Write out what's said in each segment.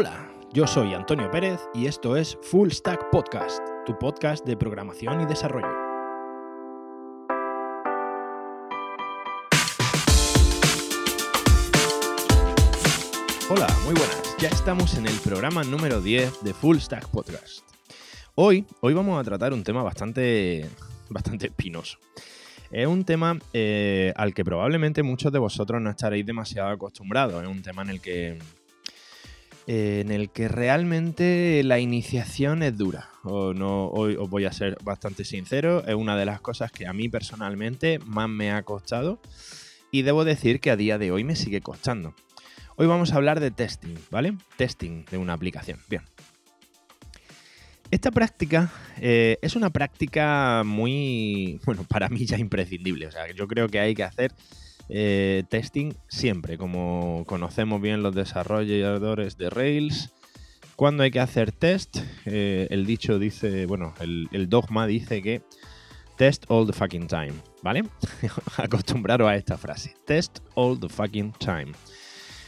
Hola, yo soy Antonio Pérez y esto es Full Stack Podcast, tu podcast de programación y desarrollo. Hola, muy buenas. Ya estamos en el programa número 10 de Full Stack Podcast. Hoy, hoy vamos a tratar un tema bastante, bastante espinoso. Es un tema eh, al que probablemente muchos de vosotros no estaréis demasiado acostumbrados. Es un tema en el que en el que realmente la iniciación es dura. O no, hoy os voy a ser bastante sincero, es una de las cosas que a mí personalmente más me ha costado y debo decir que a día de hoy me sigue costando. Hoy vamos a hablar de testing, ¿vale? Testing de una aplicación. Bien. Esta práctica eh, es una práctica muy, bueno, para mí ya imprescindible. O sea, yo creo que hay que hacer eh, testing siempre, como conocemos bien los desarrolladores de Rails. Cuando hay que hacer test, eh, el dicho dice, bueno, el, dogma dice que test all the fucking time, ¿vale? Acostumbraros a esta frase, test all the fucking time.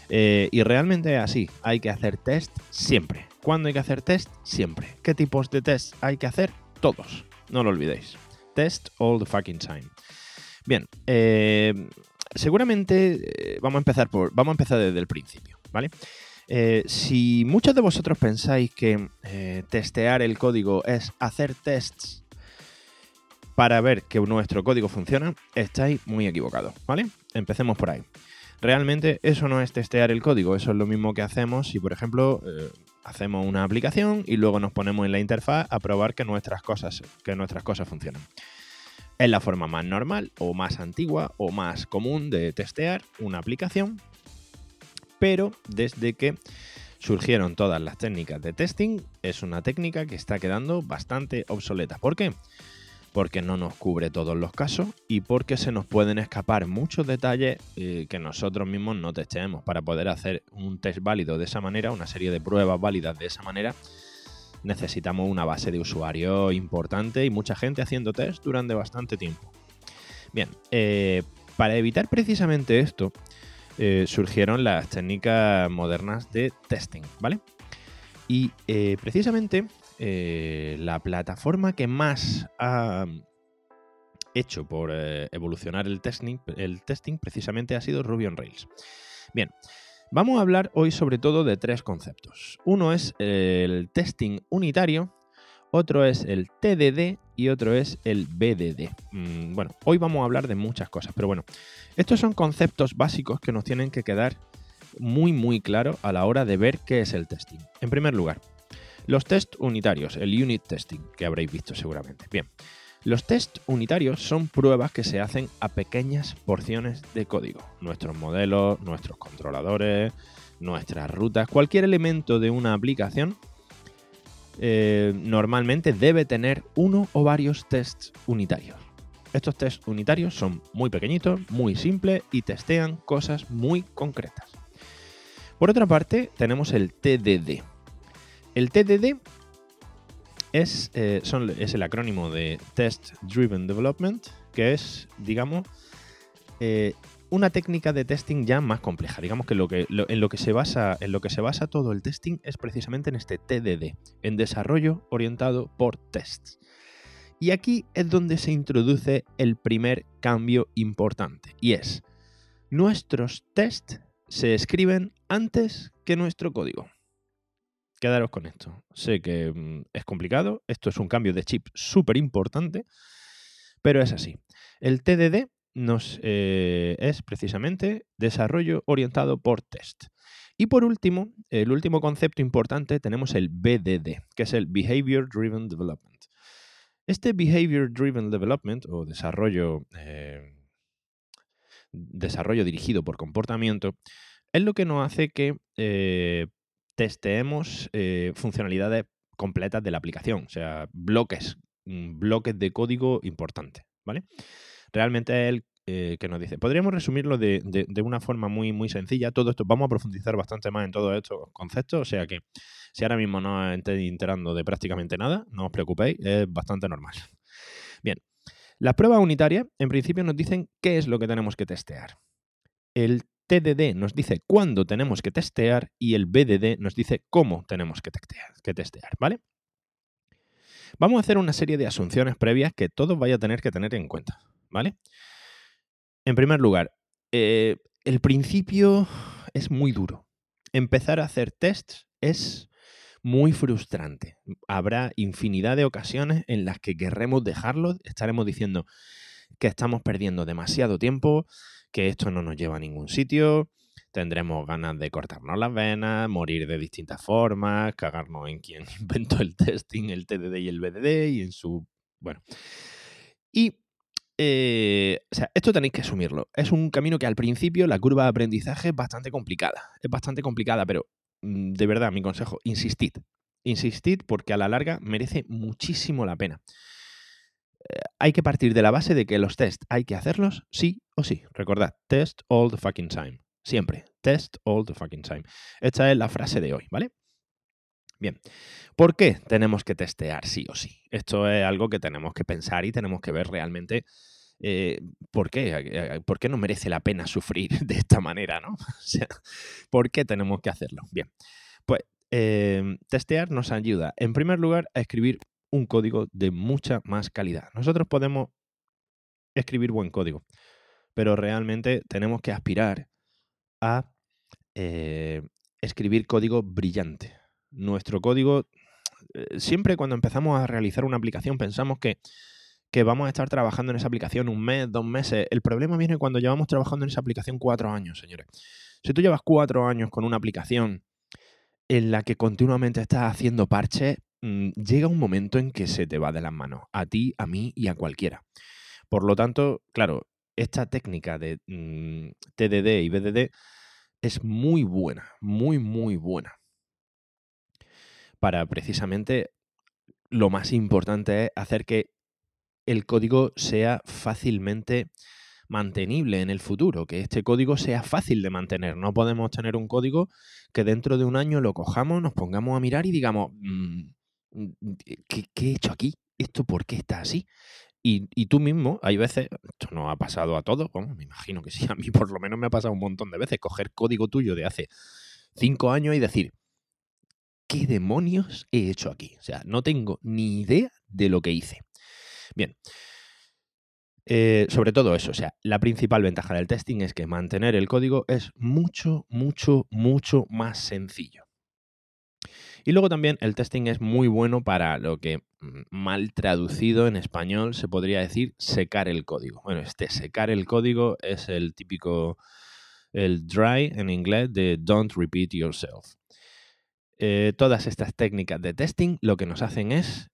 y realmente es así, hay que hacer test siempre. ¿Cuándo hay que hacer test? Siempre. ¿Qué tipos de test hay que hacer? Todos. No lo olvidéis. Test all the fucking time. Bien, eh, seguramente eh, vamos a empezar por. Vamos a empezar desde el principio, ¿vale? Eh, si muchos de vosotros pensáis que testear el código es hacer tests para ver que nuestro código funciona, estáis muy equivocados, ¿vale? Empecemos por ahí. Realmente eso no es testear el código, eso es lo mismo que hacemos si, por ejemplo, hacemos una aplicación y luego nos ponemos en la interfaz a probar que nuestras cosas, que nuestras cosas funcionan. Es la forma más normal o más antigua o más común de testear una aplicación, pero desde que surgieron todas las técnicas de testing, es una técnica que está quedando bastante obsoleta. ¿Por qué? porque no nos cubre todos los casos y porque se nos pueden escapar muchos detalles eh, que nosotros mismos no testeemos. Para poder hacer un test válido de esa manera, una serie de pruebas válidas de esa manera, necesitamos una base de usuario importante y mucha gente haciendo test durante bastante tiempo. Bien, eh, para evitar precisamente esto, eh, surgieron las técnicas modernas de testing, ¿vale? Y precisamente eh, la plataforma que más ha hecho por evolucionar el testing, el testing precisamente ha sido Ruby on Rails. Bien, vamos a hablar hoy sobre todo de tres conceptos. Uno es el testing unitario, otro es el TDD y otro es el BDD. Mm, bueno, hoy vamos a hablar de muchas cosas, pero bueno, estos son conceptos básicos que nos tienen que quedar muy muy claros a la hora de ver qué es el testing. En primer lugar, los test unitarios, el unit testing, que habréis visto seguramente. Bien, los test unitarios son pruebas que se hacen a pequeñas porciones de código. Nuestros modelos, nuestros controladores, nuestras rutas, cualquier elemento de una aplicación eh, normalmente debe tener uno o varios tests unitarios. Estos tests unitarios son muy pequeñitos, muy simples y testean cosas muy concretas. Por otra parte, tenemos el TDD, el TDD es, eh, es el acrónimo de Test Driven Development, que es, digamos, eh, una técnica de testing ya más compleja. Digamos que, lo que en, lo que se basa, en lo que se basa todo el testing es precisamente en este TDD, en desarrollo orientado por tests. Y aquí es donde se introduce el primer cambio importante, y es, nuestros tests se escriben antes que nuestro código quedaros con esto. Sé que mm, es complicado, esto es un cambio de chip súper importante, pero es así. El TDD nos, eh, es precisamente desarrollo orientado por test. Y por último, el último concepto importante, tenemos el BDD, que es el Behavior Driven Development. Este Behavior Driven Development o desarrollo, eh, desarrollo dirigido por comportamiento es lo que nos hace que eh, testeemos eh, funcionalidades completas de la aplicación, o sea, bloques, mm, bloques de código importantes, ¿vale? Realmente es el eh, que nos dice. Podríamos resumirlo de, una forma muy, muy sencilla. Todo esto, vamos a profundizar bastante más en todos estos conceptos, o sea que si ahora mismo no estáis enterando de prácticamente nada, no os preocupéis, es bastante normal. Bien, las pruebas unitarias en principio nos dicen qué es lo que tenemos que testear. El TDD nos dice cuándo tenemos que testear y el BDD nos dice cómo tenemos que testear, ¿vale? Vamos a hacer una serie de asunciones previas que todos vaya a tener que tener en cuenta, ¿vale? En primer lugar, eh, el principio es muy duro. Empezar a hacer tests es muy frustrante. Habrá infinidad de ocasiones en las que querremos dejarlo, estaremos diciendo que estamos perdiendo demasiado tiempo, que esto no nos lleva a ningún sitio, tendremos ganas de cortarnos las venas, morir de distintas formas, cagarnos en quien inventó el testing, el TDD y el BDD y en su... Bueno. Y eh, o sea, esto tenéis que asumirlo. Es un camino que al principio la curva de aprendizaje es bastante complicada. Es bastante complicada, pero mm, de verdad, mi consejo, insistid. Insistid porque a la larga merece muchísimo la pena. Eh, hay que partir de la base de que los tests hay que hacerlos sí o sí. Recordad, test all the fucking time. Siempre. Test all the fucking time. Esta es la frase de hoy, ¿vale? Bien, ¿por qué tenemos que testear sí o sí? Esto es algo que tenemos que pensar y tenemos que ver realmente eh, ¿por qué? Eh, ¿Por qué no merece la pena sufrir de esta manera, no? O sea, ¿por qué tenemos que hacerlo? Bien, pues testear nos ayuda, en primer lugar, a escribir un código de mucha más calidad. Nosotros podemos escribir buen código, pero realmente tenemos que aspirar a eh, escribir código brillante. Nuestro código, siempre cuando empezamos a realizar una aplicación pensamos que que vamos a estar trabajando en esa aplicación un mes, dos meses. El problema viene cuando llevamos trabajando en esa aplicación cuatro años, señores. Si tú llevas cuatro años con una aplicación en la que continuamente estás haciendo parches, mm, llega un momento en que se te va de las manos, a ti, a mí y a cualquiera. Por lo tanto, claro, esta técnica de mm, TDD y BDD es muy buena, muy, muy buena. Para precisamente lo más importante es hacer que el código sea fácilmente mantenible en el futuro, que este código sea fácil de mantener. No podemos tener un código que dentro de un año lo cojamos, nos pongamos a mirar y digamos, mm, mm, ¿qué, he hecho aquí? ¿Esto por qué está así? Y, tú mismo, hay veces, esto no ha pasado a todos, me imagino que sí, a mí por lo menos me ha pasado un montón de veces, coger código tuyo de hace cinco años y decir, ¿qué demonios he hecho aquí? O sea, no tengo ni idea de lo que hice. Bien. Eh, sobre todo eso, o sea, la principal ventaja del testing es que mantener el código es mucho, mucho, mucho más sencillo. Y luego también el testing es muy bueno para lo que mm, mal traducido en español se podría decir secar el código. Bueno, este secar el código es el típico, el dry en inglés de don't repeat yourself. Eh, todas estas técnicas de testing lo que nos hacen es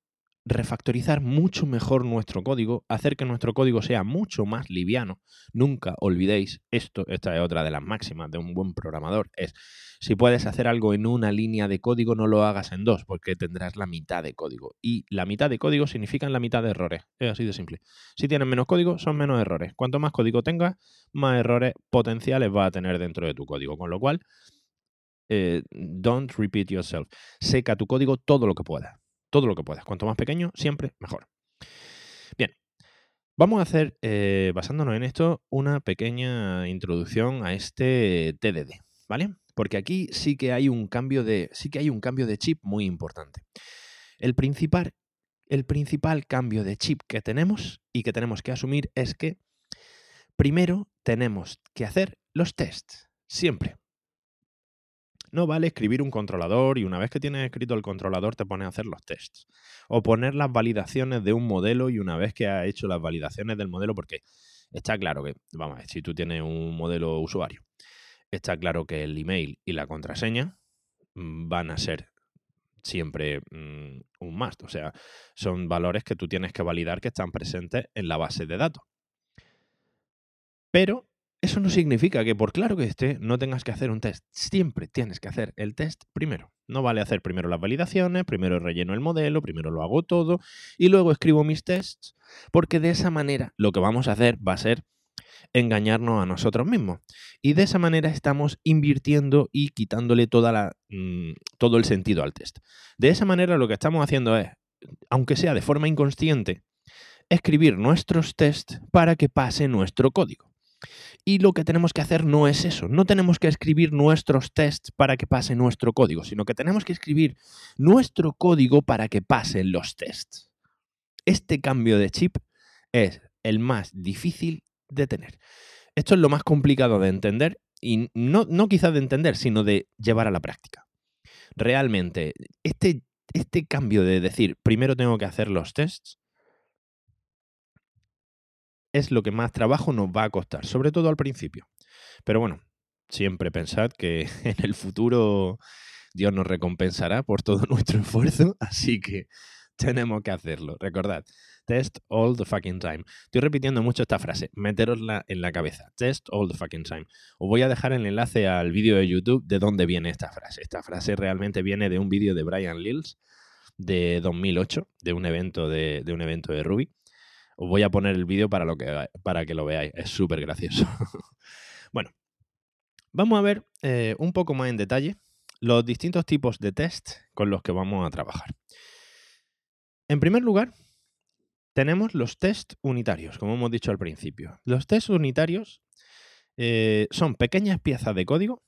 refactorizar mucho mejor nuestro código, hacer que nuestro código sea mucho más liviano. Nunca olvidéis esto, esta es otra de las máximas de un buen programador, es si puedes hacer algo en una línea de código, no lo hagas en dos, porque tendrás la mitad de código. Y la mitad de código significa la mitad de errores. Es así de simple. Si tienes menos código, son menos errores. Cuanto más código tengas, más errores potenciales va a tener dentro de tu código. Con lo cual, eh, don't repeat yourself. Seca tu código todo lo que puedas todo lo que puedas. Cuanto más pequeño, siempre mejor. Bien, vamos a hacer, eh, basándonos en esto, una pequeña introducción a este TDD, ¿vale? Porque aquí sí que hay un cambio de, sí que hay un cambio de chip muy importante. El principal, el principal cambio de chip que tenemos y que tenemos que asumir es que primero tenemos que hacer los tests, siempre. No vale escribir un controlador y una vez que tienes escrito el controlador te pones a hacer los tests. O poner las validaciones de un modelo y una vez que has hecho las validaciones del modelo, porque está claro que, vamos a si tú tienes un modelo usuario, está claro que el email y la contraseña mm, van a ser siempre mm, un must. O sea, son valores que tú tienes que validar que están presentes en la base de datos. Pero eso no significa que por claro que esté no tengas que hacer un test. Siempre tienes que hacer el test primero. No vale hacer primero las validaciones, primero relleno el modelo, primero lo hago todo y luego escribo mis tests, porque de esa manera lo que vamos a hacer va a ser engañarnos a nosotros mismos. Y de esa manera estamos invirtiendo y quitándole toda la, mm, todo el sentido al test. De esa manera lo que estamos haciendo es, aunque sea de forma inconsciente, escribir nuestros tests para que pase nuestro código. Y lo que tenemos que hacer no es eso, no tenemos que escribir nuestros tests para que pase nuestro código, sino que tenemos que escribir nuestro código para que pasen los tests. Este cambio de chip es el más difícil de tener. Esto es lo más complicado de entender y no, no quizás de entender, sino de llevar a la práctica. Realmente, este, este cambio de decir, primero tengo que hacer los tests, es lo que más trabajo nos va a costar, sobre todo al principio. Pero bueno, siempre pensad que en el futuro Dios nos recompensará por todo nuestro esfuerzo, así que tenemos que hacerlo. Recordad, test all the fucking time. Estoy repitiendo mucho esta frase, meterosla en la cabeza. Test all the fucking time. Os voy a dejar el enlace al vídeo de YouTube de dónde viene esta frase. Esta frase realmente viene de un vídeo de Brian Lills de 2008, de un evento de, de un evento de Ruby. Os voy a poner el vídeo para, lo que, para que lo veáis. Es súper gracioso. bueno, vamos a ver eh, un poco más en detalle los distintos tipos de test con los que vamos a trabajar. En primer lugar, tenemos los test unitarios, como hemos dicho al principio. Los test unitarios eh, son pequeñas piezas de código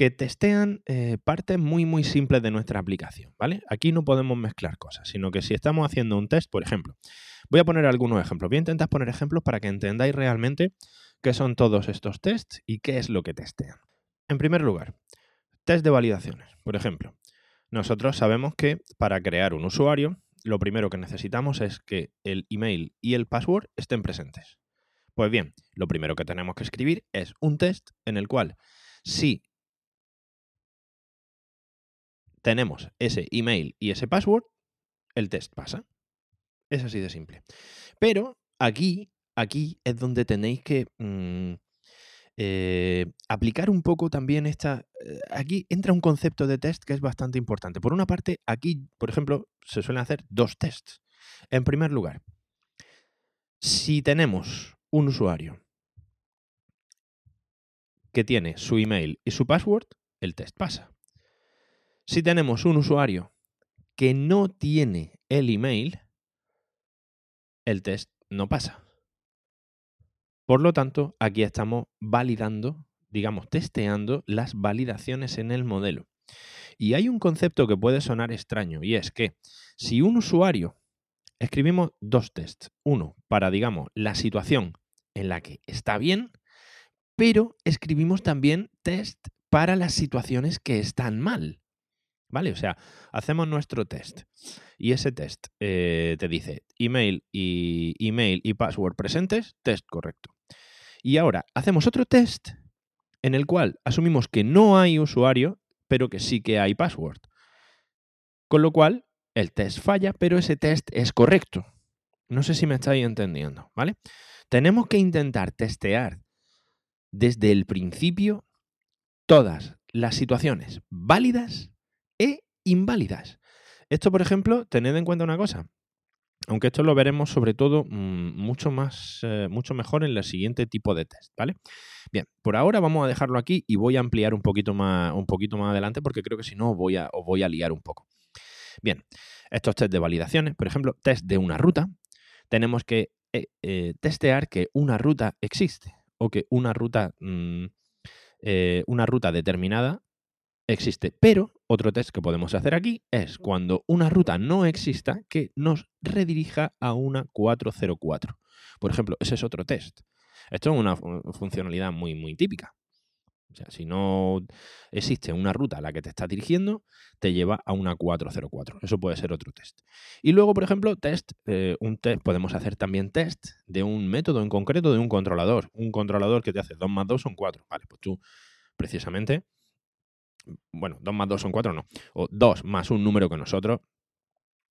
que testean eh, partes muy muy simples de nuestra aplicación, ¿vale? Aquí no podemos mezclar cosas, sino que si estamos haciendo un test, por ejemplo, voy a poner algunos ejemplos, voy a intentar poner ejemplos para que entendáis realmente qué son todos estos tests y qué es lo que testean. En primer lugar, test de validaciones. Por ejemplo, nosotros sabemos que para crear un usuario, lo primero que necesitamos es que el email y el password estén presentes. Pues bien, lo primero que tenemos que escribir es un test en el cual si tenemos ese email y ese password, el test pasa. Es así de simple. Pero aquí, aquí es donde tenéis que mm, eh, aplicar un poco también esta... Eh, aquí entra un concepto de test que es bastante importante. Por una parte, aquí, por ejemplo, se suelen hacer dos tests. En primer lugar, si tenemos un usuario que tiene su email y su password, el test pasa. Si tenemos un usuario que no tiene el email, el test no pasa. Por lo tanto, aquí estamos validando, digamos, testeando las validaciones en el modelo. Y hay un concepto que puede sonar extraño y es que si un usuario escribimos dos tests, uno para, digamos, la situación en la que está bien, pero escribimos también test para las situaciones que están mal. ¿Vale? O sea, hacemos nuestro test y ese test eh, te dice email y, email y password presentes, test correcto. Y ahora hacemos otro test en el cual asumimos que no hay usuario, pero que sí que hay password. Con lo cual, el test falla, pero ese test es correcto. No sé si me estáis entendiendo, ¿vale? Tenemos que intentar testear desde el principio todas las situaciones válidas inválidas. Esto, por ejemplo, tened en cuenta una cosa. Aunque esto lo veremos sobre todo mm, mucho más, eh, mucho mejor en el siguiente tipo de test, ¿vale? Bien, por ahora vamos a dejarlo aquí y voy a ampliar un poquito más, un poquito más adelante porque creo que si no voy a, os voy a liar un poco. Bien, estos test de validaciones, por ejemplo, test de una ruta, tenemos que eh, eh, testear que una ruta existe o que una ruta, mm, una ruta determinada existe. Pero otro test que podemos hacer aquí es cuando una ruta no exista, que nos redirija a una 404. Por ejemplo, ese es otro test. Esto es una funcionalidad muy, muy típica. O sea, si no existe una ruta a la que te está dirigiendo, te lleva a una 404. Eso puede ser otro test. Y luego, por ejemplo, test, eh, un test, podemos hacer también test de un método en concreto de un controlador. Un controlador que te hace 2 más 2 son 4. Vale, pues tú precisamente bueno, 2 más 2 son 4, no, o 2 más un número que nosotros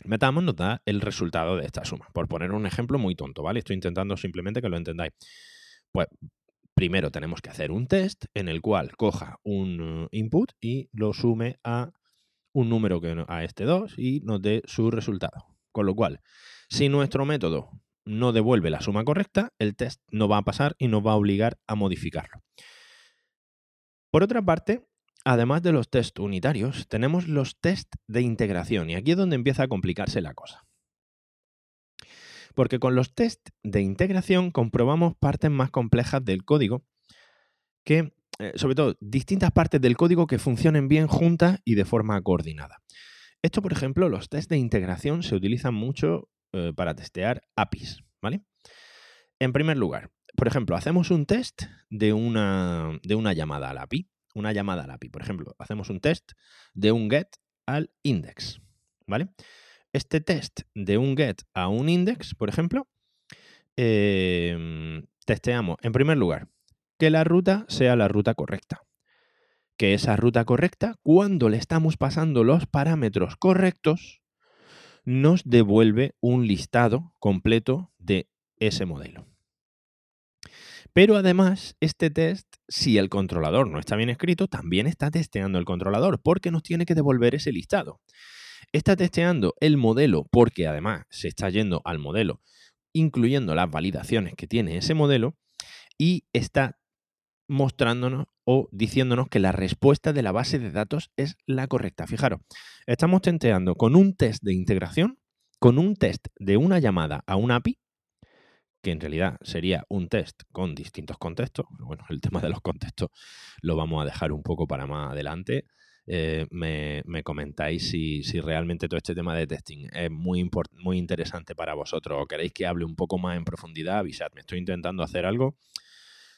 metamos nos da el resultado de esta suma. Por poner un ejemplo muy tonto, ¿vale? Estoy intentando simplemente que lo entendáis. Pues primero tenemos que hacer un test en el cual coja un uh, input y lo sume a un número que a este 2 y nos dé su resultado. Con lo cual, si nuestro método no devuelve la suma correcta, el test no va a pasar y nos va a obligar a modificarlo. Por otra parte, además de los test unitarios, tenemos los test de integración y aquí es donde empieza a complicarse la cosa. Porque con los test de integración comprobamos partes más complejas del código que, eh, sobre todo, distintas partes del código que funcionen bien juntas y de forma coordinada. Esto, por ejemplo, los test de integración se utilizan mucho eh, para testear APIs, ¿vale? En primer lugar, por ejemplo, hacemos un test de una, de una llamada al API. Una llamada al API, por ejemplo, hacemos un test de un get al index, ¿vale? Este test de un get a un index, por ejemplo, em, testeamos, en primer lugar, que la ruta sea la ruta correcta. Que esa ruta correcta, cuando le estamos pasando los parámetros correctos, nos devuelve un listado completo de ese modelo. Pero además, este test, si el controlador no está bien escrito, también está testeando el controlador porque nos tiene que devolver ese listado. Está testeando el modelo porque además se está yendo al modelo, incluyendo las validaciones que tiene ese modelo, y está mostrándonos o diciéndonos que la respuesta de la base de datos es la correcta. Fijaros, estamos testeando con un test de integración, con un test de una llamada a un API, que en realidad sería un test con distintos contextos. Bueno, el tema de los contextos lo vamos a dejar un poco para más adelante. Eh, me, comentáis si, realmente todo este tema de testing es muy, muy interesante para vosotros o queréis que hable un poco más en profundidad, avisadme. Estoy intentando hacer algo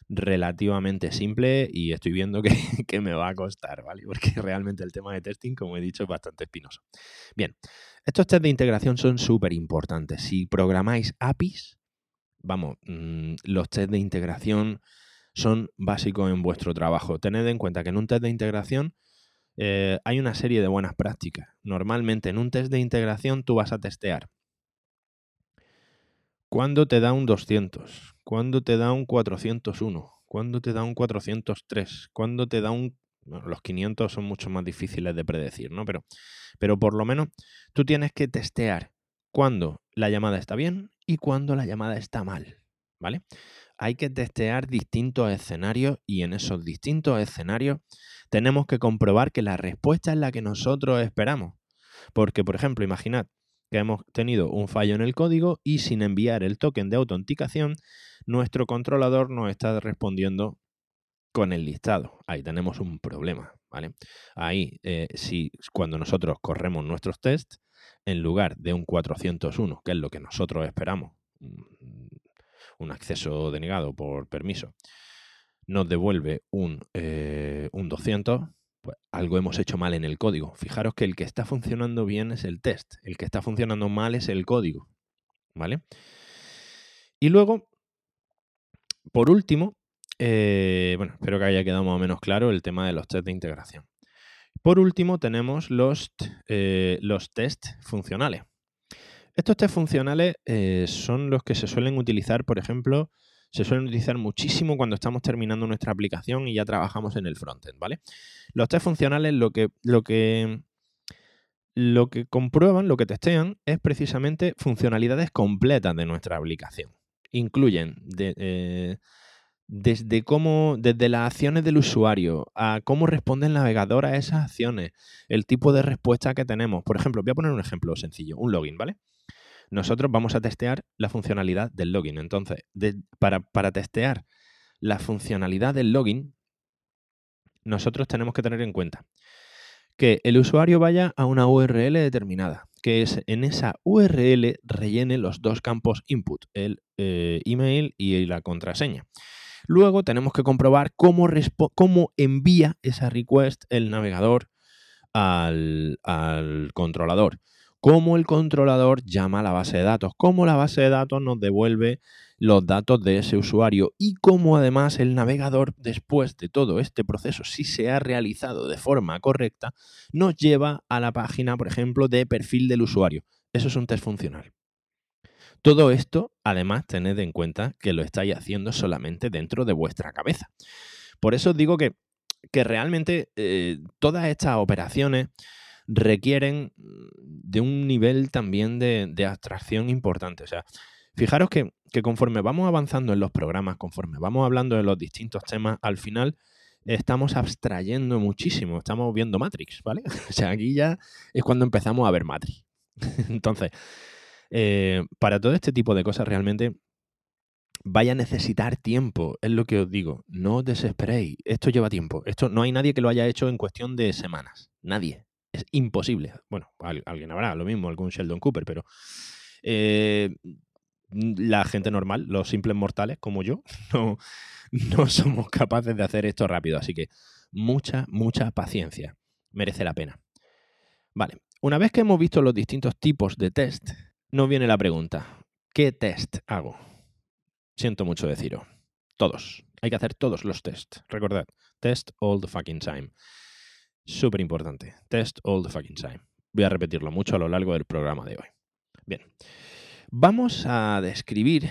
relativamente simple y estoy viendo que, que, me va a costar, ¿vale? Porque realmente el tema de testing, como he dicho, es bastante espinoso. Bien, estos test de integración son súper importantes. Si programáis APIs, vamos, mm, los test de integración son básicos en vuestro trabajo. Tened en cuenta que en un test de integración eh, hay una serie de buenas prácticas. Normalmente en un test de integración tú vas a testear cuándo te da un 200, cuándo te da un 401, cuándo te da un 403, cuándo te da un... Bueno, los 500 son mucho más difíciles de predecir, ¿no? Pero, pero por lo menos tú tienes que testear cuándo la llamada está bien y cuándo la llamada está mal, ¿vale? Hay que testear distintos escenarios y en esos distintos escenarios tenemos que comprobar que la respuesta es la que nosotros esperamos. Porque, por ejemplo, imaginad que hemos tenido un fallo en el código y sin enviar el token de autenticación, nuestro controlador nos está respondiendo con el listado. Ahí tenemos un problema, ¿vale? Ahí, eh, si cuando nosotros corremos nuestros tests, en lugar de un 401, que es lo que nosotros esperamos, un acceso denegado por permiso, nos devuelve un, eh, un 200, pues algo hemos hecho mal en el código. Fijaros que el que está funcionando bien es el test, el que está funcionando mal es el código. ¿Vale? Y luego, por último, eh, bueno, espero que haya quedado más o menos claro el tema de los test de integración. Por último, tenemos los, eh, los test funcionales. Estos test funcionales eh, son los que se suelen utilizar, por ejemplo, se suelen utilizar muchísimo cuando estamos terminando nuestra aplicación y ya trabajamos en el frontend, ¿vale? Los test funcionales lo que, lo que, lo que comprueban, lo que testean, es precisamente funcionalidades completas de nuestra aplicación. Incluyen eh, desde cómo, desde las acciones del usuario, a cómo responde el navegador a esas acciones, el tipo de respuesta que tenemos. Por ejemplo, voy a poner un ejemplo sencillo, un login, ¿vale? nosotros vamos a testear la funcionalidad del login. Entonces, para, testear la funcionalidad del login, nosotros tenemos que tener en cuenta que el usuario vaya a una URL determinada, que es en esa URL rellene los dos campos input, el eh, email y la contraseña. Luego tenemos que comprobar cómo, envía esa request el navegador al, al controlador cómo el controlador llama a la base de datos, cómo la base de datos nos devuelve los datos de ese usuario y cómo además el navegador, después de todo este proceso, si se ha realizado de forma correcta, nos lleva a la página, por ejemplo, de perfil del usuario. Eso es un test funcional. Todo esto, además, tened en cuenta que lo estáis haciendo solamente dentro de vuestra cabeza. Por eso os digo que, que realmente eh, todas estas operaciones requieren de un nivel también de, abstracción importante. O sea, fijaros que, conforme vamos avanzando en los programas, conforme vamos hablando de los distintos temas, al final estamos abstrayendo muchísimo, estamos viendo Matrix, ¿vale? O sea, aquí ya es cuando empezamos a ver Matrix. Entonces, Eh, para todo este tipo de cosas realmente vaya a necesitar tiempo, es lo que os digo. No os desesperéis, esto lleva tiempo. Esto no hay nadie que lo haya hecho en cuestión de semanas. Nadie. Es imposible. Bueno, alguien habrá, lo mismo, algún Sheldon Cooper, pero eh, la gente normal, los simples mortales como yo, no, no somos capaces de hacer esto rápido. Así que mucha, mucha paciencia. Merece la pena. Vale, una vez que hemos visto los distintos tipos de test, nos viene la pregunta, ¿qué test hago? Siento mucho deciros. Todos. Hay que hacer todos los tests. Recordad, test all the fucking time. Súper importante. Test all the fucking time. Voy a repetirlo mucho a lo largo del programa de hoy. Bien. Vamos a describir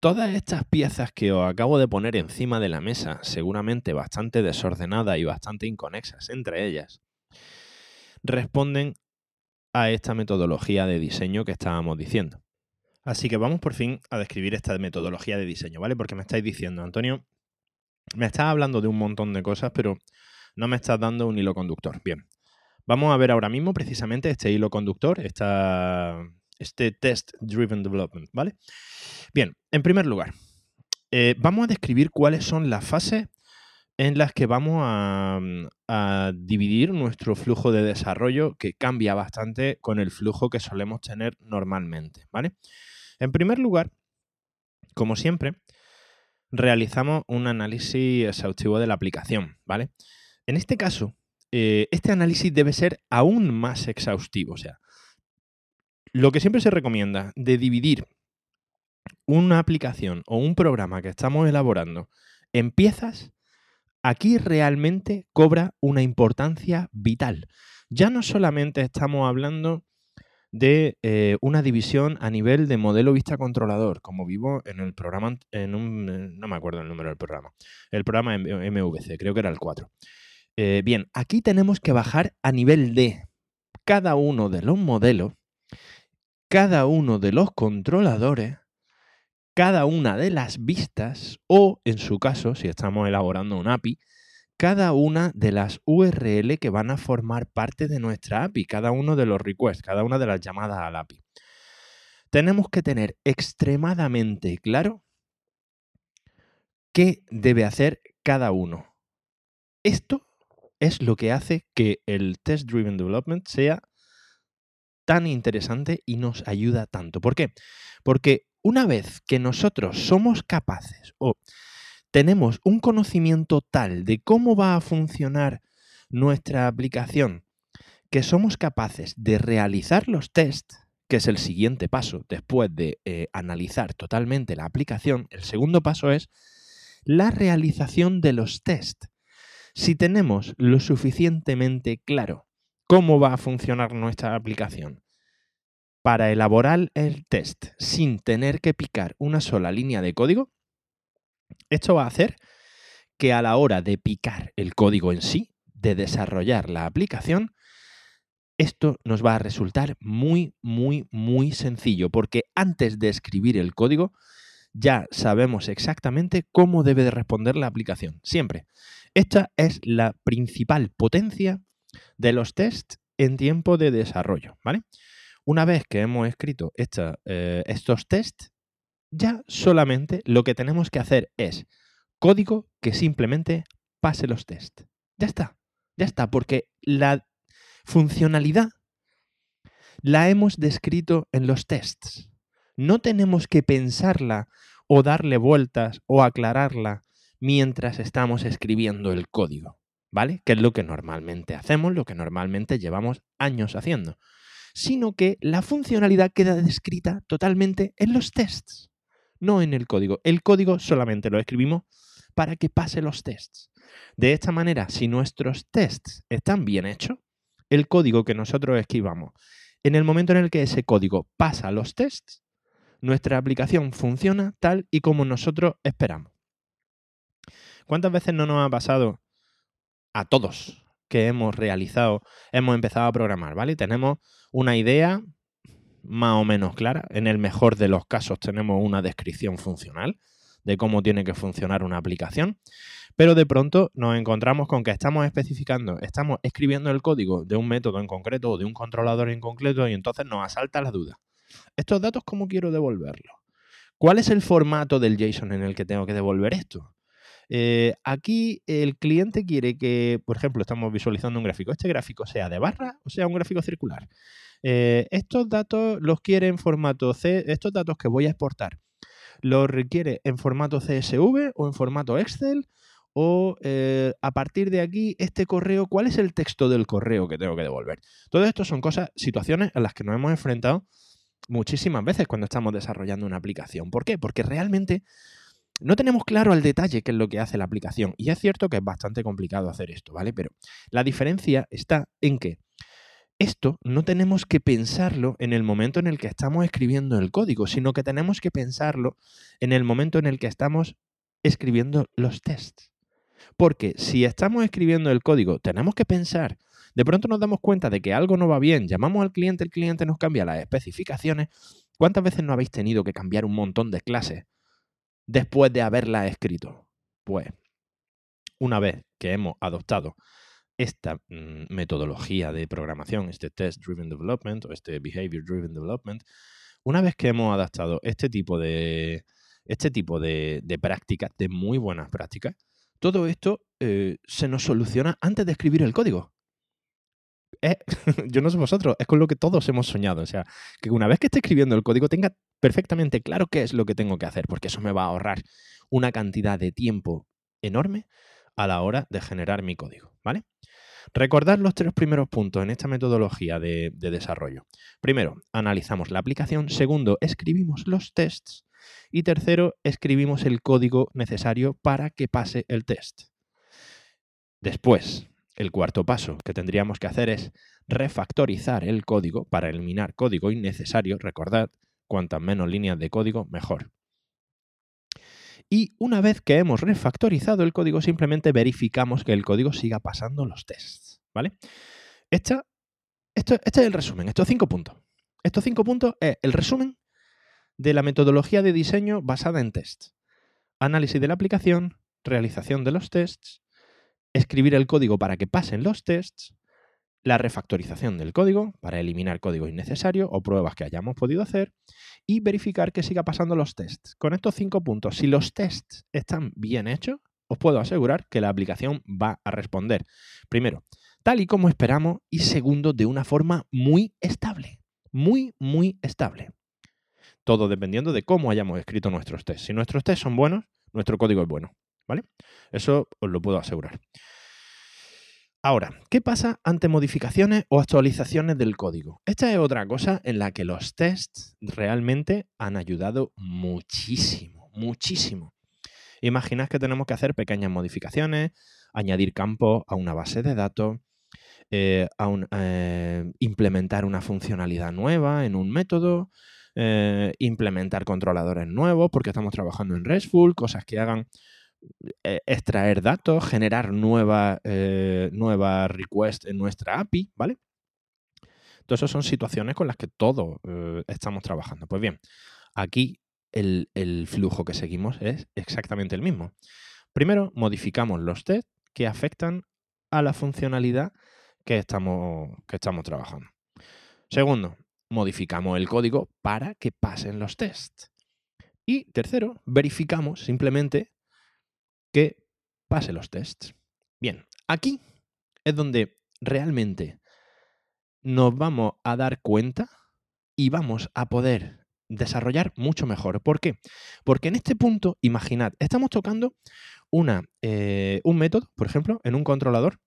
Todas estas piezas que os acabo de poner encima de la mesa, seguramente bastante desordenadas y bastante inconexas entre ellas, responden a esta metodología de diseño que estábamos diciendo. Así que vamos por fin a describir esta metodología de diseño, ¿vale? Porque me estáis diciendo, Antonio, me estás hablando de un montón de cosas, pero no me estás dando un hilo conductor. Bien, vamos a ver ahora mismo precisamente este hilo conductor, esta, este Test Driven Development, ¿vale? Bien, en primer lugar, eh, vamos a describir cuáles son las fases en las que vamos a, a, dividir nuestro flujo de desarrollo que cambia bastante con el flujo que solemos tener normalmente, ¿vale? En primer lugar, como siempre, realizamos un análisis exhaustivo de la aplicación, ¿vale? En este caso, eh, este análisis debe ser aún más exhaustivo, o sea, lo que siempre se recomienda de dividir una aplicación o un programa que estamos elaborando en piezas, aquí realmente cobra una importancia vital. Ya no solamente estamos hablando de eh, una división a nivel de modelo vista controlador, como vivo en el programa, en un, no me acuerdo el número del programa, el programa MVC, creo que era el 4. Eh, bien, aquí tenemos que bajar a nivel de cada uno de los modelos cada uno de los controladores, cada una de las vistas o, en su caso, si estamos elaborando un API, cada una de las URL que van a formar parte de nuestra API, cada uno de los requests, cada una de las llamadas al API. Tenemos que tener extremadamente claro qué debe hacer cada uno. Esto es lo que hace que el Test Driven Development sea tan interesante y nos ayuda tanto. ¿Por qué? Porque una vez que nosotros somos capaces o tenemos un conocimiento tal de cómo va a funcionar nuestra aplicación, que somos capaces de realizar los tests, que es el siguiente paso después de eh, analizar totalmente la aplicación, el segundo paso es la realización de los tests. Si tenemos lo suficientemente claro cómo va a funcionar nuestra aplicación. Para elaborar el test sin tener que picar una sola línea de código, esto va a hacer que a la hora de picar el código en sí, de desarrollar la aplicación, esto nos va a resultar muy, muy, muy sencillo, porque antes de escribir el código ya sabemos exactamente cómo debe de responder la aplicación, siempre. Esta es la principal potencia de los tests en tiempo de desarrollo, ¿vale? Una vez que hemos escrito eh, estos tests, ya solamente lo que tenemos que hacer es código que simplemente pase los tests. Ya está, ya está, porque la funcionalidad la hemos descrito en los tests. No tenemos que pensarla o darle vueltas o aclararla mientras estamos escribiendo el código. ¿vale? Que es lo que normalmente hacemos, lo que normalmente llevamos años haciendo. Sino que la funcionalidad queda descrita totalmente en los tests, no en el código. El código solamente lo escribimos para que pase los tests. De esta manera, si nuestros tests están bien hechos, el código que nosotros escribamos, en el momento en el que ese código pasa los tests, nuestra aplicación funciona tal y como nosotros esperamos. ¿Cuántas veces no nos ha pasado a todos que hemos realizado, hemos empezado a programar, ¿vale? Tenemos una idea más o menos clara. En el mejor de los casos tenemos una descripción funcional de cómo tiene que funcionar una aplicación, pero de pronto nos encontramos con que estamos especificando, estamos escribiendo el código de un método en concreto o de un controlador en concreto y entonces nos asalta la duda. ¿Estos datos cómo quiero devolverlos? ¿Cuál es el formato del JSON en el que tengo que devolver esto? Eh, aquí el cliente quiere que, por ejemplo, estamos visualizando un gráfico. Este gráfico sea de barra o sea un gráfico circular. Eh, estos datos los quiere en formato C, estos datos que voy a exportar, los requiere en formato CSV o en formato Excel o eh, a partir de aquí este correo, ¿cuál es el texto del correo que tengo que devolver? Todo esto son cosas, situaciones a las que nos hemos enfrentado muchísimas veces cuando estamos desarrollando una aplicación. ¿Por qué? Porque realmente no tenemos claro al detalle qué es lo que hace la aplicación. Y es cierto que es bastante complicado hacer esto, ¿vale? Pero la diferencia está en que esto no tenemos que pensarlo en el momento en el que estamos escribiendo el código, sino que tenemos que pensarlo en el momento en el que estamos escribiendo los tests. Porque si estamos escribiendo el código, tenemos que pensar, de pronto nos damos cuenta de que algo no va bien, llamamos al cliente, el cliente nos cambia las especificaciones. ¿Cuántas veces no habéis tenido que cambiar un montón de clases después de haberlas escrito? Pues una vez que hemos adoptado esta mm, metodología de programación, este Test Driven Development o este Behavior Driven Development, una vez que hemos adaptado este tipo de, este tipo de, prácticas, de muy buenas prácticas, todo esto eh, se nos soluciona antes de escribir el código. yo no sé vosotros, es con lo que todos hemos soñado. O sea, que una vez que esté escribiendo el código tenga perfectamente claro qué es lo que tengo que hacer, porque eso me va a ahorrar una cantidad de tiempo enorme a la hora de generar mi código, ¿vale? Recordad los tres primeros puntos en esta metodología de, desarrollo. Primero, analizamos la aplicación. Segundo, escribimos los tests. Y tercero, escribimos el código necesario para que pase el test. Después, el cuarto paso que tendríamos que hacer es refactorizar el código para eliminar código innecesario. Recordad, cuantas menos líneas de código, mejor. Y una vez que hemos refactorizado el código, simplemente verificamos que el código siga pasando los tests. ¿Vale? esto, este es el resumen, estos cinco puntos. Estos cinco puntos es el resumen de la metodología de diseño basada en tests. Análisis de la aplicación, realización de los tests, escribir el código para que pasen los tests, la refactorización del código para eliminar código innecesario o pruebas que hayamos podido hacer y verificar que siga pasando los tests. Con estos cinco puntos, si los tests están bien hechos, os puedo asegurar que la aplicación va a responder, primero, tal y como esperamos y segundo, de una forma muy estable. Muy, muy estable. Todo dependiendo de cómo hayamos escrito nuestros tests. Si nuestros tests son buenos, nuestro código es bueno. ¿Vale? Eso os lo puedo asegurar. Ahora, ¿qué pasa ante modificaciones o actualizaciones del código? Esta es otra cosa en la que los tests realmente han ayudado muchísimo, muchísimo. Imaginad que tenemos que hacer pequeñas modificaciones, añadir campos a una base de datos, eh, eh, implementar una funcionalidad nueva en un método, eh, implementar controladores nuevos porque estamos trabajando en RESTful, cosas que hagan extraer datos, generar nuevas eh, nueva requests en nuestra API, ¿vale? Esas son situaciones con las que todos eh, estamos trabajando. Pues bien, aquí el, flujo que seguimos es exactamente el mismo. Primero, modificamos los tests que afectan a la funcionalidad que estamos, que estamos trabajando. Segundo, modificamos el código para que pasen los tests. Y tercero, verificamos simplemente que pase los tests. Bien, aquí es donde realmente nos vamos a dar cuenta y vamos a poder desarrollar mucho mejor. ¿Por qué? Porque en este punto, imaginad, estamos tocando una, eh, un método, por ejemplo, en un controlador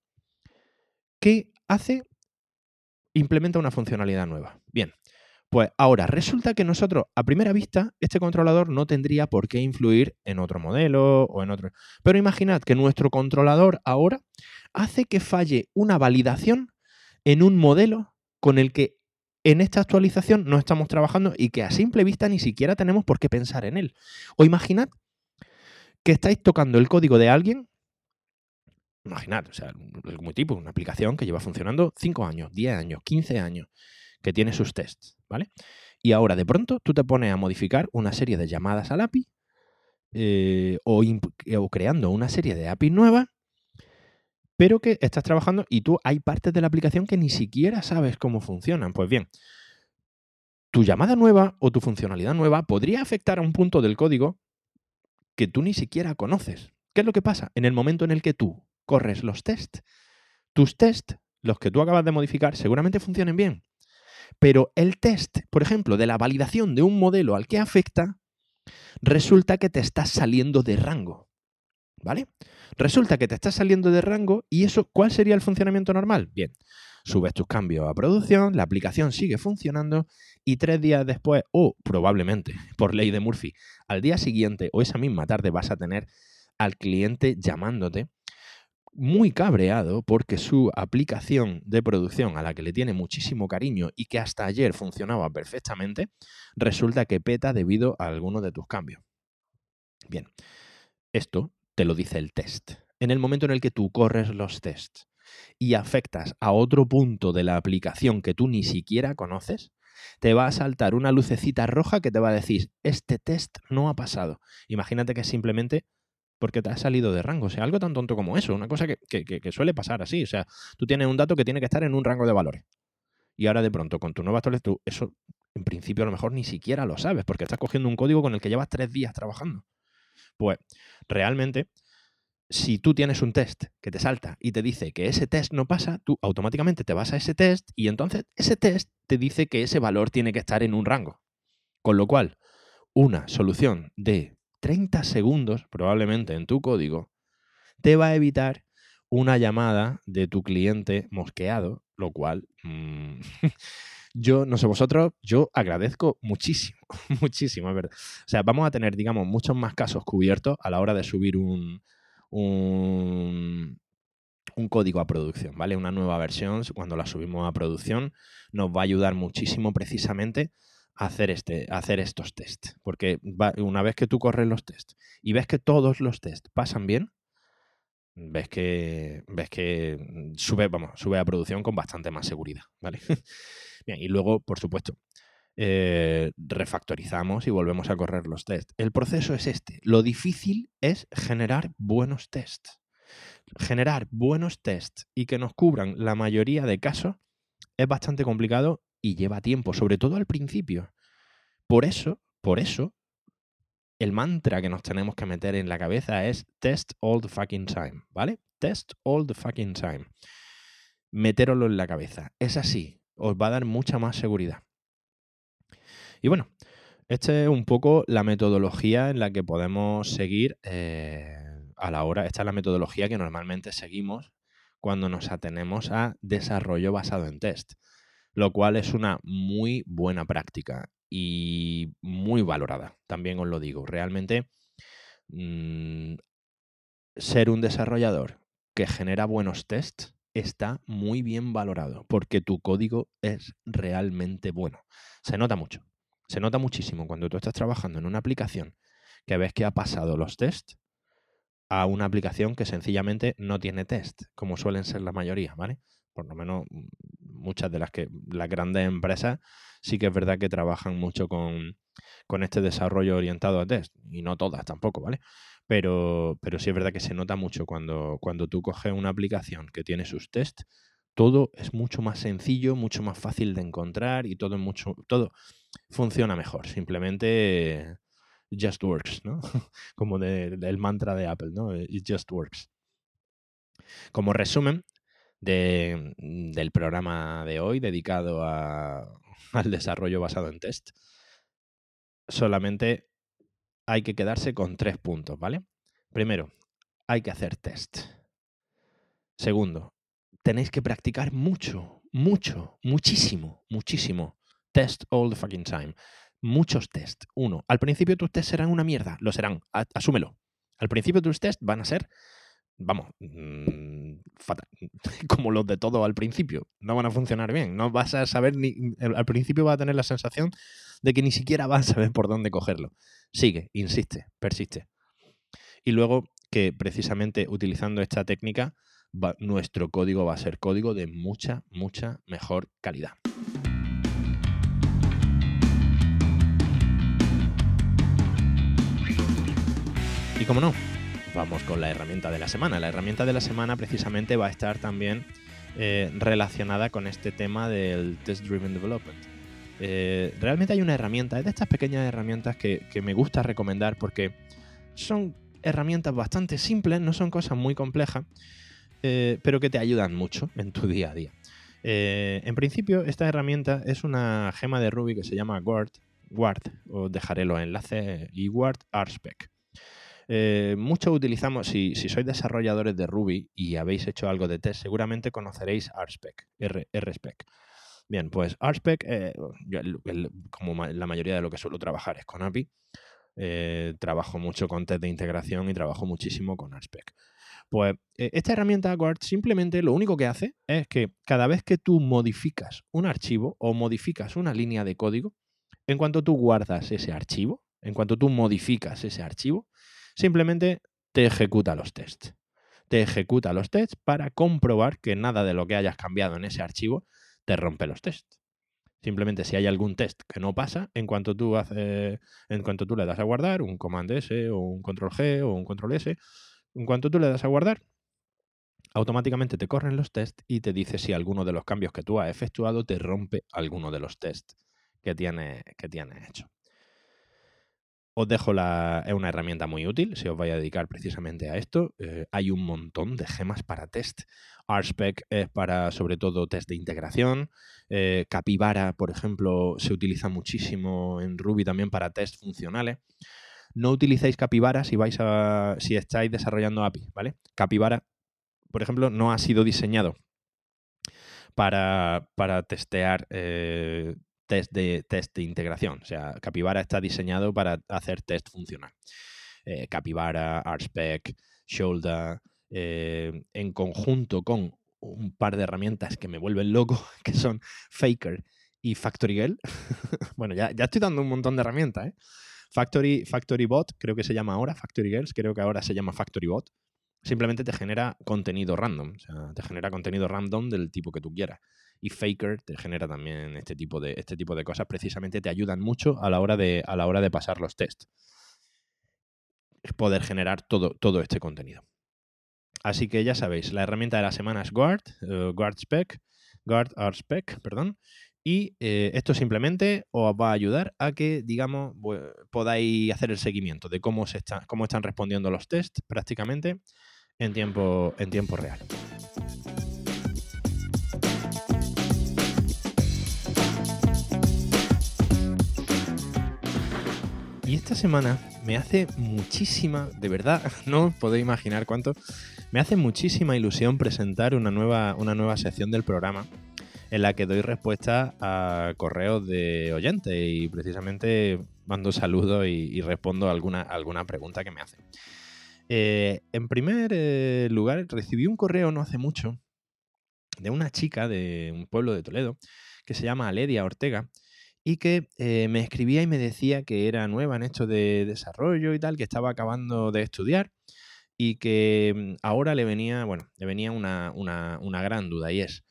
que hace, implementa una funcionalidad nueva. Bien, pues ahora, resulta que nosotros, a primera vista, este controlador no tendría por qué influir en otro modelo o en otro. Pero imaginad que nuestro controlador ahora hace que falle una validación en un modelo con el que en esta actualización no estamos trabajando y que a simple vista ni siquiera tenemos por qué pensar en él. O imaginad que estáis tocando el código de alguien. Imaginad, o sea, muy tipo, una aplicación que lleva funcionando 5 años, 10 años, 15 años que tiene sus tests, ¿vale? Y ahora de pronto tú te pones a modificar una serie de llamadas al API eh, o, o, creando una serie de APIs nuevas, pero que estás trabajando y tú hay partes de la aplicación que ni siquiera sabes cómo funcionan. Pues bien, tu llamada nueva o tu funcionalidad nueva podría afectar a un punto del código que tú ni siquiera conoces. ¿Qué es lo que pasa? En el momento en el que tú corres los tests, tus tests, los que tú acabas de modificar, seguramente funcionen bien. Pero el test, por ejemplo, de la validación de un modelo al que afecta, resulta que te estás saliendo de rango. ¿Vale? Resulta que te estás saliendo de rango y eso, ¿cuál sería el funcionamiento normal? Bien, subes tus cambios a producción, la aplicación sigue funcionando y tres días después, o probablemente por ley de Murphy, al día siguiente o esa misma tarde vas a tener al cliente llamándote muy cabreado porque su aplicación de producción a la que le tiene muchísimo cariño y que hasta ayer funcionaba perfectamente, resulta que peta debido a alguno de tus cambios. Bien, esto te lo dice el test. En el momento en el que tú corres los tests y afectas a otro punto de la aplicación que tú ni siquiera conoces, te va a saltar una lucecita roja que te va a decir, este test no ha pasado. Imagínate que simplemente porque te ha salido de rango. O sea, algo tan tonto como eso, una cosa que, suele pasar así. O sea, tú tienes un dato que tiene que estar en un rango de valores. Y ahora de pronto, con tu nueva actualización, eso en principio a lo mejor ni siquiera lo sabes, porque estás cogiendo un código con el que llevas tres días trabajando. Pues realmente, si tú tienes un test que te salta y te dice que ese test no pasa, tú automáticamente te vas a ese test y entonces ese test te dice que ese valor tiene que estar en un rango. Con lo cual, una solución de 30 segundos probablemente en tu código, te va a evitar una llamada de tu cliente mosqueado, lo cual mm, yo, no sé vosotros, yo agradezco muchísimo, muchísimo, es verdad. O sea, vamos a tener, digamos, muchos más casos cubiertos a la hora de subir un, un, un código a producción, ¿vale? Una nueva versión, cuando la subimos a producción, nos va a ayudar muchísimo precisamente hacer, este, hacer estos tests. Porque una vez que tú corres los tests y ves que todos los tests pasan bien, ves que, ves que mm, sube, vamos, sube a producción con bastante más seguridad. ¿vale? bien, y luego, por supuesto, eh, refactorizamos y volvemos a correr los tests. El proceso es este. Lo difícil es generar buenos tests. Generar buenos tests y que nos cubran la mayoría de casos es bastante complicado y lleva tiempo, sobre todo al principio. Por eso, por eso, el mantra que nos tenemos que meter en la cabeza es test all the fucking time, ¿vale? Test all the fucking time. Meteroslo en la cabeza. Es así, os va a dar mucha más seguridad. Y bueno, esta es un poco la metodología en la que podemos seguir eh, a la hora. Esta es la metodología que normalmente seguimos cuando nos atenemos a desarrollo basado en test lo cual es una muy buena práctica y muy valorada, también os lo digo. Realmente, mm, ser un desarrollador que genera buenos tests está muy bien valorado porque tu código es realmente bueno. Se nota mucho, se nota muchísimo cuando tú estás trabajando en una aplicación que ves que ha pasado los tests a una aplicación que sencillamente no tiene test, como suelen ser la mayoría, ¿vale? Por lo menos muchas de las que las grandes empresas sí que es verdad que trabajan mucho con, este desarrollo orientado a test, y no todas tampoco, ¿vale? Pero, pero sí es verdad que se nota mucho cuando, cuando tú coges una aplicación que tiene sus tests, todo es mucho más sencillo, mucho más fácil de encontrar y todo mucho, todo funciona mejor. Simplemente just works, ¿no? Como del mantra de Apple, ¿no? It just works. Como resumen, Mm, del programa de hoy dedicado al desarrollo basado en test. Solamente hay que quedarse con tres puntos, ¿vale? Primero, hay que hacer test. Segundo, tenéis que practicar mucho, mucho, muchísimo, muchísimo. Test all the fucking time. Muchos test. Uno, al principio tus tests serán una mierda, lo serán, asúmelo. Al principio tus tests van a ser vamos, mm, como los de todo al principio. No van a funcionar bien. No vas a saber ni. Al principio vas a tener la sensación de que ni siquiera vas a saber por dónde cogerlo. Sigue, insiste, persiste. Y luego que precisamente utilizando esta técnica, nuestro código va a ser código de mucha, mucha mejor calidad. Y como no, vamos con la herramienta de la semana. La herramienta de la semana precisamente va a estar también eh, relacionada con este tema del Test Driven Development. eh, realmente hay una herramienta, es de estas pequeñas herramientas que, me gusta recomendar porque son herramientas bastante simples, no son cosas muy complejas, eh, pero que te ayudan mucho en tu día a día. En principio, esta herramienta es una gema de Ruby que se llama Word, Word os dejaré los enlaces, y Word RSpec. Eh, muchos utilizamos, si, sois desarrolladores de Ruby y habéis hecho algo de test, seguramente conoceréis RSpec, RSpec. Bien, pues RSpec, eh, como la mayoría de lo que suelo trabajar es con API, eh, trabajo mucho con test de integración y trabajo muchísimo con RSpec. Pues esta herramienta Word simplemente lo único que hace es que cada vez que tú modificas un archivo o modificas una línea de código, en cuanto tú guardas ese archivo, en cuanto tú modificas ese archivo, Simplemente te ejecuta los tests. Te ejecuta los tests para comprobar que nada de lo que hayas cambiado en ese archivo te rompe los tests. Simplemente si hay algún test que no pasa, en cuanto tú haces, en cuanto tú le das a guardar, un comando S o un control G o un control S, en cuanto tú le das a guardar, automáticamente te corren los tests y te dice si alguno de los cambios que tú has efectuado te rompe alguno de los tests que tiene, que tiene hecho. Os dejo la. Es una herramienta muy útil si os vais a dedicar precisamente a esto. Eh, hay un montón de gemas para test. RSpec es para, sobre todo, test de integración. Eh, Capybara, por ejemplo, se utiliza muchísimo en Ruby también para test funcionales. No utilicéis Capybara si vais a. si estáis desarrollando API, ¿vale? Capybara, por ejemplo, no ha sido diseñado para, para testear eh, test de, test de integración. O sea, Capybara está diseñado para hacer test funcional. Eh, Capybara, RSpec, Shoulder, eh, en conjunto con un par de herramientas que me vuelven loco, que son Faker y FactoryGirl. bueno, ya, ya, estoy dando un montón de herramientas, ¿eh? Factory, FactoryBot, creo que se llama ahora, FactoryGirls, creo que ahora se llama FactoryBot. Simplemente te genera contenido random, o sea, te genera contenido random del tipo que tú quieras y Faker te genera también este tipo de, este tipo de cosas. Precisamente te ayudan mucho a la hora de, a la hora de pasar los tests. Es poder generar todo, todo este contenido. Así que ya sabéis, la herramienta de la semana es Guard, uh, Guard Spec, Guard Spec, perdón. Y eh, esto simplemente os va a ayudar a que, digamos, podáis hacer el seguimiento de cómo, se está, cómo están respondiendo los tests prácticamente en tiempo, en tiempo real. Y esta semana me hace muchísima, de verdad, no podéis imaginar cuánto, me hace muchísima ilusión presentar una nueva, una nueva sección del programa en la que doy respuesta a correos de oyentes y precisamente mando saludos y, respondo a alguna, alguna pregunta que me hacen. Eh, en primer eh, lugar, recibí un correo no hace mucho de una chica de un pueblo de Toledo que se llama Aledia Ortega y que eh, me escribía y me decía que era nueva en esto de desarrollo y tal, que estaba acabando de estudiar y que mm, ahora le venía, bueno, le venía una, gran duda y es,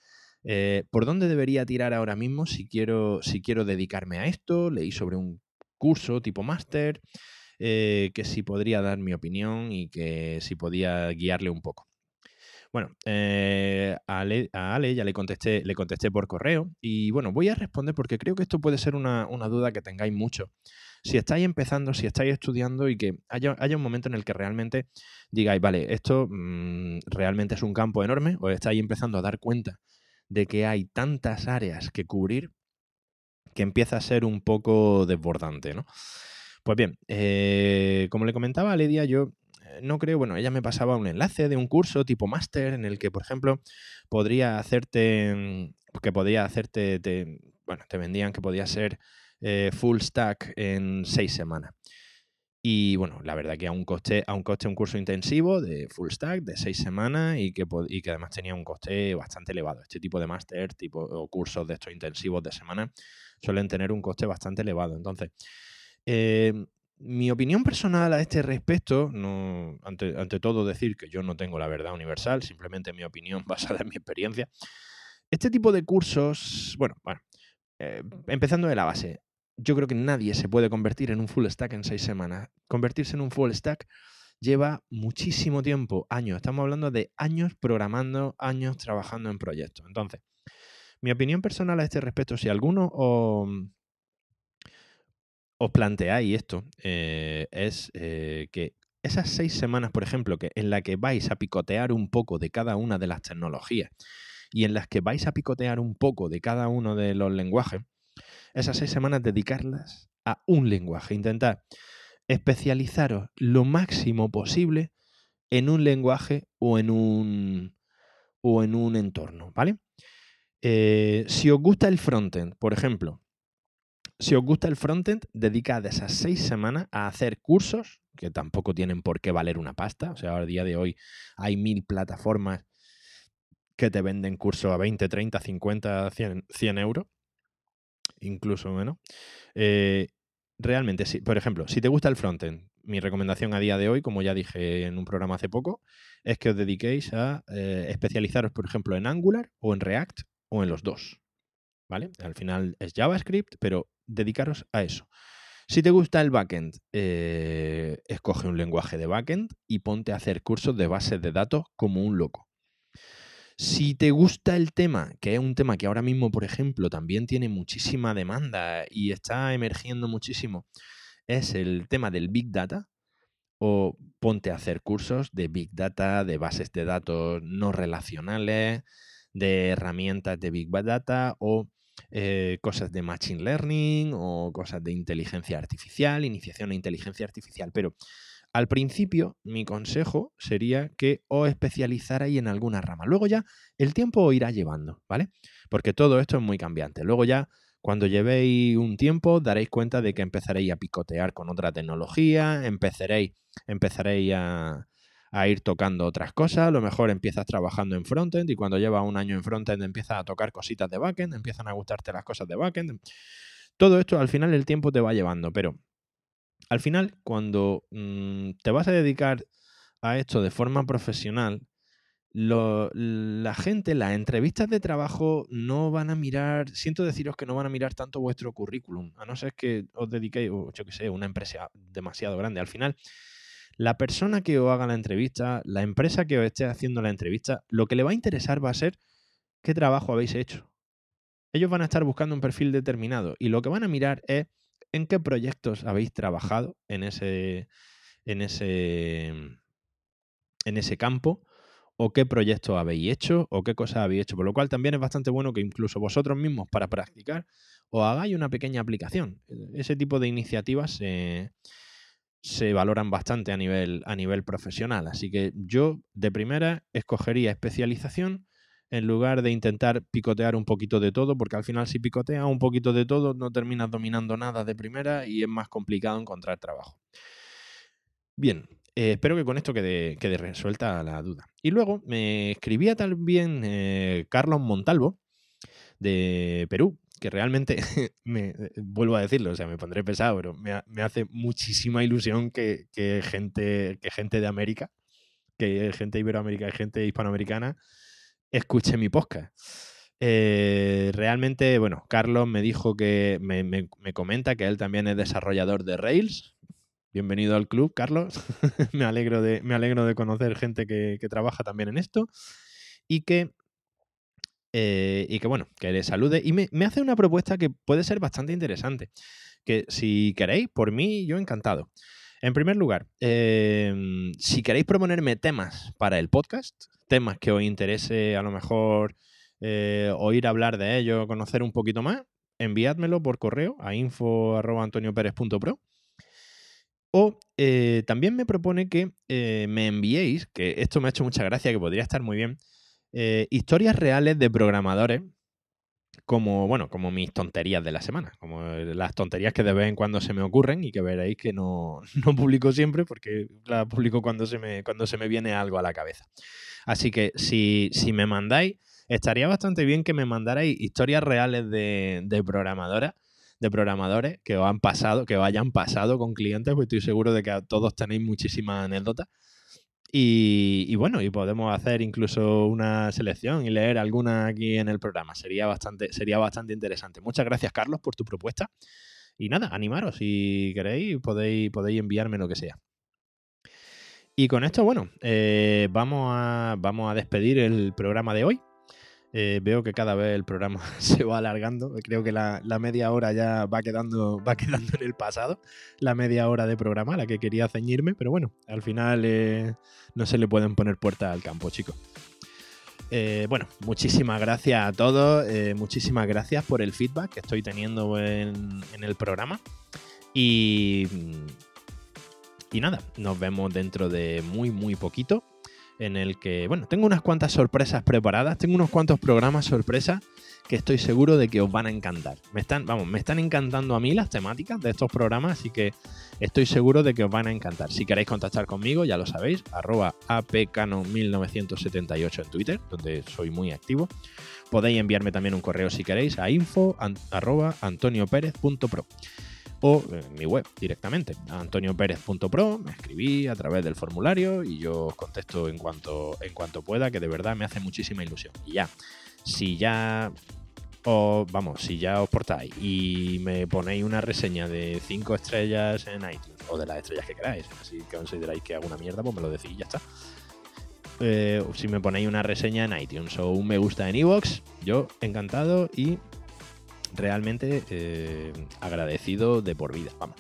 eh, ¿por dónde debería tirar ahora mismo si quiero, si quiero dedicarme a esto? Leí sobre un curso tipo máster, eh, que si podría dar mi opinión y que si podía guiarle un poco. Bueno, eh, a, Ale, ya le contesté, le contesté por correo y bueno, voy a responder porque creo que esto puede ser una, duda que tengáis mucho. Si estáis empezando, si estáis estudiando y que haya, un momento en el que realmente digáis, vale, esto mm, realmente es un campo enorme, o estáis empezando a dar cuenta de que hay tantas áreas que cubrir que empieza a ser un poco desbordante, ¿no? Pues bien, eh, como le comentaba a Lidia, yo no creo, bueno, ella me pasaba un enlace de un curso tipo máster en el que, por ejemplo, podría hacerte, mm, que podía hacerte, bueno, te vendían que podía ser eh, full stack en seis semanas. Y bueno, la verdad que a un coste, a un coste, un curso intensivo de full stack de seis semanas y que, y que además tenía un coste bastante elevado. Este tipo de máster, tipo o cursos de estos intensivos de semana, suelen tener un coste bastante elevado. Entonces, eh, mi opinión personal a este respecto, no, ante, todo decir que yo no tengo la verdad universal, simplemente mi opinión basada en mi experiencia. Este tipo de cursos, bueno, bueno, eh, empezando de la base, yo creo que nadie se puede convertir en un full stack en seis semanas. Convertirse en un full stack lleva muchísimo tiempo, años. Estamos hablando de años programando, años trabajando en proyectos. Entonces, mi opinión personal a este respecto, si alguno os os planteáis esto, eh, es eh, que esas seis semanas, por ejemplo, que en la que vais a picotear un poco de cada una de las tecnologías y en las que vais a picotear un poco de cada uno de los lenguajes, esas seis semanas dedicarlas a un lenguaje. Intentar especializaros lo máximo posible en un lenguaje o en un, o en un entorno, ¿vale? Eh, si os gusta el frontend, por ejemplo, si os gusta el frontend, dedicad esas seis semanas a hacer cursos, que tampoco tienen por qué valer una pasta. O sea, a día de hoy hay mil plataformas que te venden cursos a 20, 30, 50, 100, euros, incluso menos. Eh, realmente. Por ejemplo, si te gusta el frontend, mi recomendación a día de hoy, como ya dije en un programa hace poco, es que os dediquéis a eh, especializaros, por ejemplo, en Angular o en React o en los dos. ¿Vale? Al final es JavaScript, pero dedicaros a eso. Si te gusta el backend, eh, escoge un lenguaje de backend y ponte a hacer cursos de bases de datos como un loco. Si te gusta el tema, que es un tema que ahora mismo, por ejemplo, también tiene muchísima demanda y está emergiendo muchísimo, es el tema del Big Data, o ponte a hacer cursos de Big Data, de bases de datos no relacionales, de herramientas de Big Data o eh, cosas de Machine Learning o cosas de inteligencia artificial, iniciación a inteligencia artificial. Pero al principio, mi consejo sería que os especializarais en alguna rama. Luego ya el tiempo os irá llevando, ¿vale? Porque todo esto es muy cambiante. Luego ya, cuando llevéis un tiempo, daréis cuenta de que empezaréis a picotear con otra tecnología, empezaréis, empezaréis a, a ir tocando otras cosas. A lo mejor empiezas trabajando en frontend y cuando llevas un año en frontend empiezas a tocar cositas de backend, empiezan a gustarte las cosas de backend. Todo esto al final el tiempo te va llevando, pero al final cuando mm, te vas a dedicar a esto de forma profesional, la gente, las entrevistas de trabajo no van a mirar, siento deciros que no van a mirar tanto vuestro currículum, a no ser que os dediquéis, yo que sé, una empresa demasiado grande. Al final, la persona que os haga la entrevista, la empresa que os esté haciendo la entrevista, lo que le va a interesar va a ser qué trabajo habéis hecho. Ellos van a estar buscando un perfil determinado y lo que van a mirar es en qué proyectos habéis trabajado en ese, en ese, en ese campo o qué proyectos habéis hecho o qué cosas habéis hecho. Por lo cual también es bastante bueno que incluso vosotros mismos para practicar os hagáis una pequeña aplicación. Ese tipo de iniciativas se se valoran bastante a nivel, a nivel profesional. Así que yo de primera escogería especialización en lugar de intentar picotear un poquito de todo, porque al final si picoteas un poquito de todo no terminas dominando nada de primera y es más complicado encontrar trabajo. Bien, eh, espero que con esto quede, resuelta la duda. Y luego me escribía también eh, Carlos Montalvo de Perú, que realmente, me, eh, vuelvo a decirlo, o sea, me pondré pesado, pero me, hace muchísima ilusión que, gente, que gente de América, que gente iberoamericana gente hispanoamericana escuche mi podcast. Eh, realmente, bueno, Carlos me dijo que me, me, comenta que él también es desarrollador de Rails. Bienvenido al club, Carlos. me, alegro de, me alegro de conocer gente que, que trabaja también en esto. Y que eh, y que bueno, que le salude. Y me, hace una propuesta que puede ser bastante interesante. Que si queréis, por mí, yo encantado. En primer lugar, em, si queréis proponerme temas para el podcast, temas que os interese a lo mejor eh, oír hablar de ellos, conocer un poquito más, enviádmelo por correo a info.antonioperez.pro. O eh, también me propone que me enviéis, que esto me ha hecho mucha gracia, que podría estar muy bien, eh, historias reales de programadores, como, bueno, como mis tonterías de la semana, como las tonterías que de vez en cuando se me ocurren y que veréis que no, no publico siempre porque las publico cuando se, me, cuando se me viene algo a la cabeza. Así que si, si me mandáis, estaría bastante bien que me mandarais historias reales de, de programadoras de programadores que os han pasado, que os hayan pasado con clientes, pues estoy seguro de que todos tenéis muchísimas anécdotas y, bueno, y podemos hacer incluso una selección y leer alguna aquí en el programa. Sería bastante, sería bastante interesante. Muchas gracias, Carlos, por tu propuesta. Y nada, animaros. Si queréis, podéis, podéis enviarme lo que sea. Y con esto, bueno, eh, vamos, a, vamos a despedir el programa de hoy. Eh, veo que cada vez el programa se va alargando. Creo que la, media hora ya va quedando, va quedando en el pasado. La media hora de programa, la que quería ceñirme. Pero bueno, al final eh, no se le pueden poner puertas al campo, chicos. Eh, bueno, muchísimas gracias a todos. muchísimas gracias por el feedback que estoy teniendo en, en el programa. Y, y nada, nos vemos dentro de muy, muy poquito en el que, bueno, tengo unas cuantas sorpresas preparadas, tengo unos cuantos programas sorpresas que estoy seguro de que os van a encantar. Me están, vamos, me están encantando a mí las temáticas de estos programas, así que estoy seguro de que os van a encantar. Si queréis contactar conmigo, ya lo sabéis, arroba apcano1978 en Twitter, donde soy muy activo. Podéis enviarme también un correo si queréis a info arroba antoniopérez.pro o en mi web directamente, antoniopérez.pro, me escribí a través del formulario y yo os contesto en cuanto, en cuanto pueda, que de verdad me hace muchísima ilusión. Y ya, si ya os, vamos, si ya os portáis y me ponéis una reseña de 5 estrellas en iTunes, o de las estrellas que queráis, si consideráis que hago una mierda, pues me lo decís y ya está. Eh, si me ponéis una reseña en iTunes o un me gusta en iVoox, yo encantado y realmente eh, agradecido de por vida. Vamos.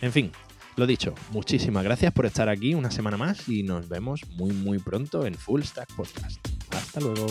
En fin, lo dicho, muchísimas gracias por estar aquí una semana más y nos vemos muy muy pronto en Full Stack Podcast. Hasta luego.